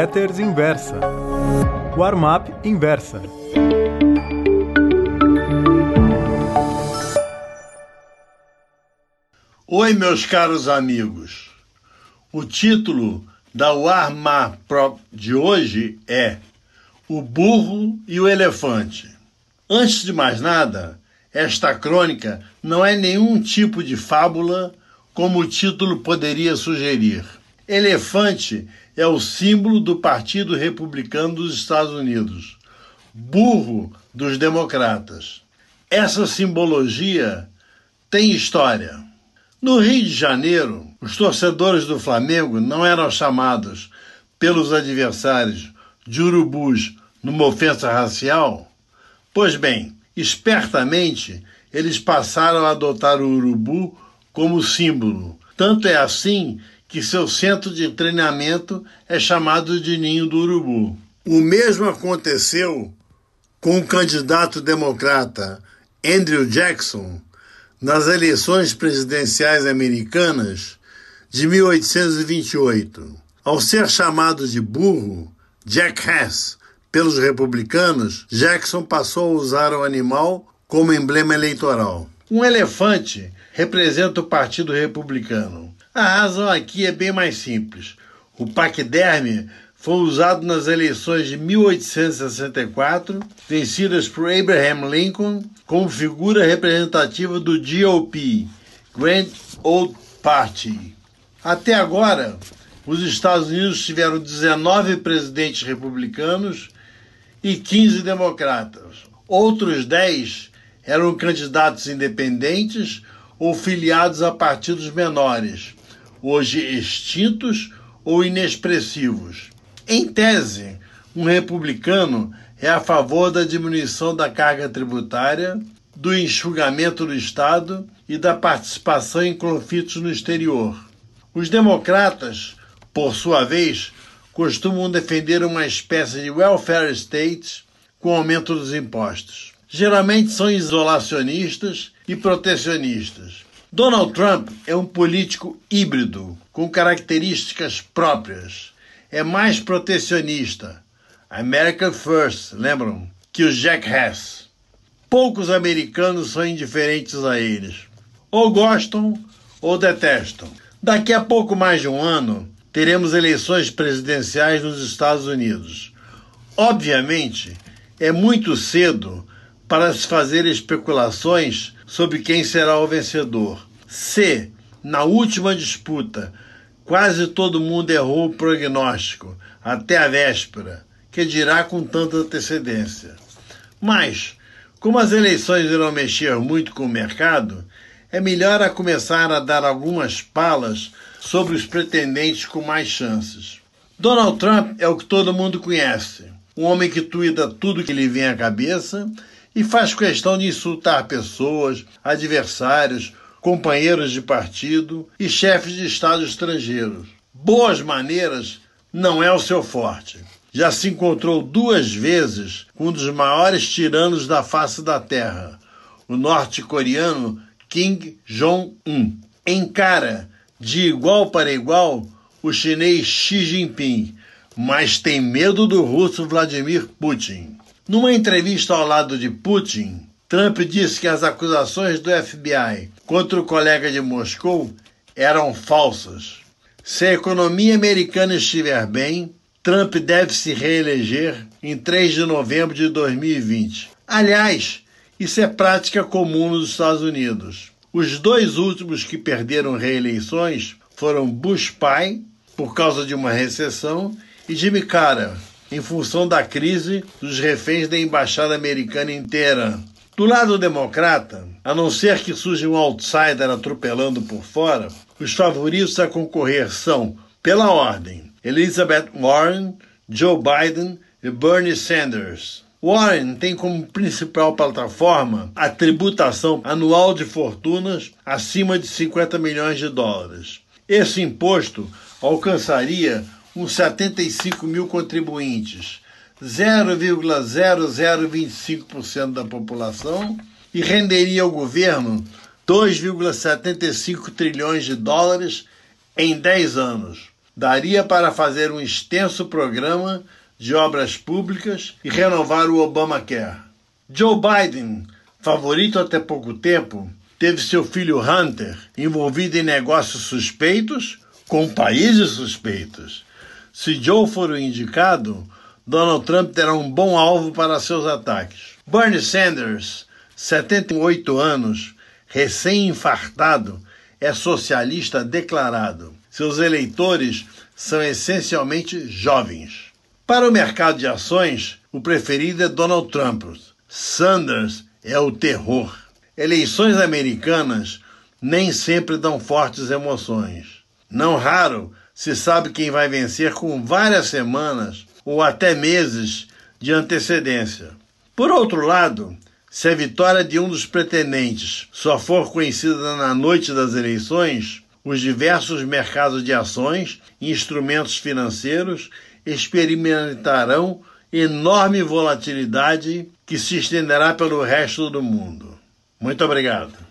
Letters Inversa. Warm-up Inversa. Oi, meus caros amigos. O título da Warm-up de hoje é O Burro e o Elefante. Antes de mais nada, esta crônica não é nenhum tipo de fábula, como o título poderia sugerir. Elefante é o símbolo do Partido Republicano dos Estados Unidos, burro dos democratas. Essa simbologia tem história. No Rio de Janeiro, os torcedores do Flamengo não eram chamados pelos adversários de urubus numa ofensa racial? Pois bem, espertamente, eles passaram a adotar o urubu como símbolo. Tanto é assim que seu centro de treinamento é chamado de Ninho do Urubu. O mesmo aconteceu com o candidato democrata Andrew Jackson nas eleições presidenciais americanas de 1828. Ao ser chamado de burro, Jackass, pelos republicanos, Jackson passou a usar o animal como emblema eleitoral. Um elefante representa o Partido Republicano. A razão aqui é bem mais simples. O paquiderme foi usado nas eleições de 1864, vencidas por Abraham Lincoln, como figura representativa do GOP, Grand Old Party. Até agora, os Estados Unidos tiveram 19 presidentes republicanos e 15 democratas. Outros 10 eram candidatos independentes ou filiados a partidos menores, hoje extintos ou inexpressivos. Em tese, um republicano é a favor da diminuição da carga tributária, do enxugamento do Estado e da participação em conflitos no exterior. Os democratas, por sua vez, costumam defender uma espécie de welfare state com aumento dos impostos. Geralmente são isolacionistas e protecionistas. Donald Trump é um político híbrido, com características próprias. É mais protecionista, America First, lembram? Que o Jack Hess. Poucos americanos são indiferentes a eles. Ou gostam ou detestam. Daqui a pouco mais de um ano, teremos eleições presidenciais nos Estados Unidos. Obviamente, é muito cedo para se fazer especulações sobre quem será o vencedor. Se, na última disputa, quase todo mundo errou o prognóstico até a véspera, que dirá com tanta antecedência. Mas, como as eleições irão mexer muito com o mercado, é melhor a começar a dar algumas palas sobre os pretendentes com mais chances. Donald Trump é o que todo mundo conhece, um homem que tuida tudo que lhe vem à cabeça e faz questão de insultar pessoas, adversários, companheiros de partido e chefes de Estado estrangeiros. Boas maneiras não é o seu forte. Já se encontrou duas vezes com um dos maiores tiranos da face da Terra, o norte-coreano Kim Jong-un. Encara de igual para igual o chinês Xi Jinping, mas tem medo do russo Vladimir Putin. Numa entrevista ao lado de Putin, Trump disse que as acusações do FBI contra o colega de Moscou eram falsas. Se a economia americana estiver bem, Trump deve se reeleger em 3 de novembro de 2020. Aliás, isso é prática comum nos Estados Unidos. Os dois últimos que perderam reeleições foram Bush pai, por causa de uma recessão, e Jimmy Carter, em função da crise dos reféns da embaixada americana inteira. Do lado democrata, a não ser que surja um outsider atropelando por fora, os favoritos a concorrer são, pela ordem, Elizabeth Warren, Joe Biden e Bernie Sanders. Warren tem como principal plataforma a tributação anual de fortunas acima de 50 milhões de dólares. Esse imposto alcançaria uns 75 mil contribuintes, 0,0025% da população, e renderia ao governo 2,75 trilhões de dólares em 10 anos. daria para fazer um extenso programa de obras públicas e renovar o Obamacare. Joe Biden, favorito até pouco tempo, teve seu filho Hunter envolvido em negócios suspeitos com países suspeitos. Se Joe for o indicado, Donald Trump terá um bom alvo para seus ataques. Bernie Sanders, 78 anos, recém-infartado, é socialista declarado. Seus eleitores são essencialmente jovens. Para o mercado de ações, o preferido é Donald Trump. Sanders é o terror. Eleições americanas nem sempre dão fortes emoções. Não raro se sabe quem vai vencer com várias semanas ou até meses de antecedência. Por outro lado, se a vitória de um dos pretendentes só for conhecida na noite das eleições, os diversos mercados de ações e instrumentos financeiros experimentarão enorme volatilidade que se estenderá pelo resto do mundo. Muito obrigado.